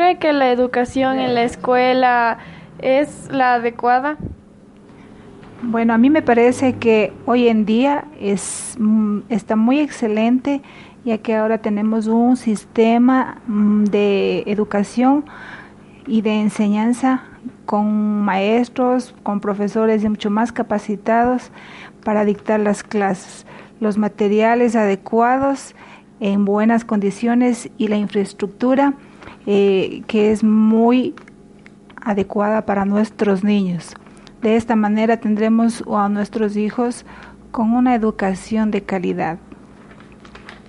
cree que la educación en la escuela es la adecuada? Bueno, a mí me parece que hoy en día es, mm, está muy excelente, ya que ahora tenemos un sistema mm, de educación y de enseñanza con maestros, con profesores mucho más capacitados para dictar las clases, los materiales adecuados en buenas condiciones y la infraestructura eh, que es muy adecuada para nuestros niños. De esta manera tendremos a nuestros hijos con una educación de calidad.